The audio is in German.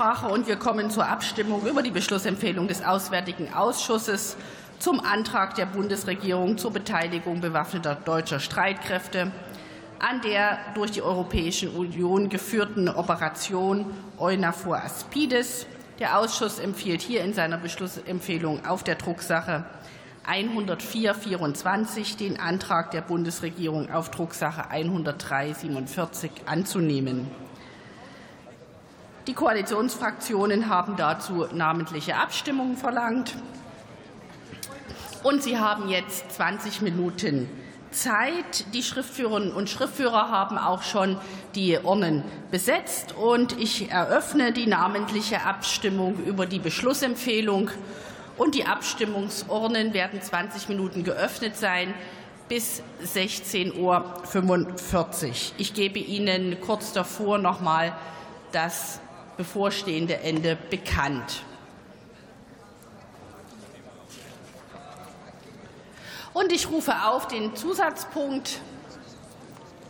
Aussprache und wir kommen zur Abstimmung über die Beschlussempfehlung des Auswärtigen Ausschusses zum Antrag der Bundesregierung zur Beteiligung bewaffneter deutscher Streitkräfte an der durch die Europäische Union geführten Operation EUNAVFOR Aspides. Der Ausschuss empfiehlt hier in seiner Beschlussempfehlung auf der Drucksache 104/24 den Antrag der Bundesregierung auf Drucksache 103/47 anzunehmen. Die Koalitionsfraktionen haben dazu namentliche Abstimmungen verlangt. Und Sie haben jetzt 20 Minuten Zeit. Die Schriftführerinnen und Schriftführer haben auch schon die Urnen besetzt. Und ich eröffne die namentliche Abstimmung über die Beschlussempfehlung. Und die Abstimmungsurnen werden 20 Minuten geöffnet sein bis 16.45 Uhr. Ich gebe Ihnen kurz davor noch mal das bevorstehende Ende bekannt. Und ich rufe auf den Zusatzpunkt